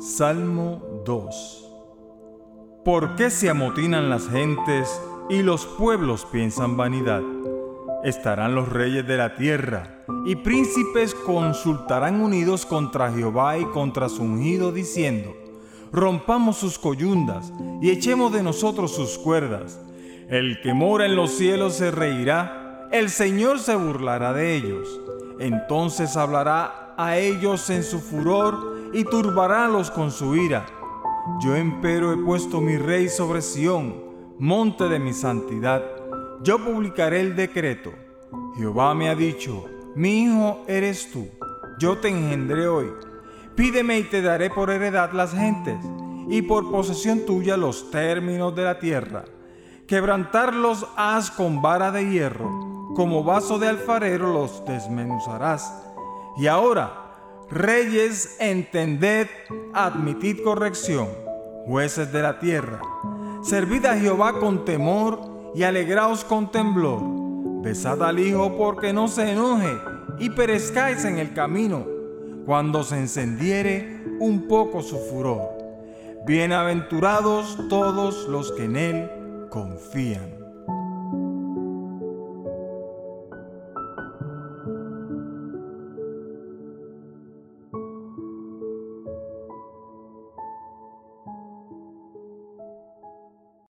Salmo 2 ¿Por qué se amotinan las gentes y los pueblos piensan vanidad? Estarán los reyes de la tierra y príncipes consultarán unidos contra Jehová y contra su ungido diciendo, rompamos sus coyundas y echemos de nosotros sus cuerdas. El que mora en los cielos se reirá, el Señor se burlará de ellos. Entonces hablará a ellos en su furor y turbarálos con su ira. Yo empero he puesto mi rey sobre Sión, monte de mi santidad. Yo publicaré el decreto. Jehová me ha dicho, mi hijo eres tú, yo te engendré hoy. Pídeme y te daré por heredad las gentes, y por posesión tuya los términos de la tierra. Quebrantarlos has con vara de hierro, como vaso de alfarero los desmenuzarás. Y ahora, Reyes, entended, admitid corrección, jueces de la tierra. Servid a Jehová con temor y alegraos con temblor. Besad al Hijo porque no se enoje y perezcáis en el camino, cuando se encendiere un poco su furor. Bienaventurados todos los que en Él confían.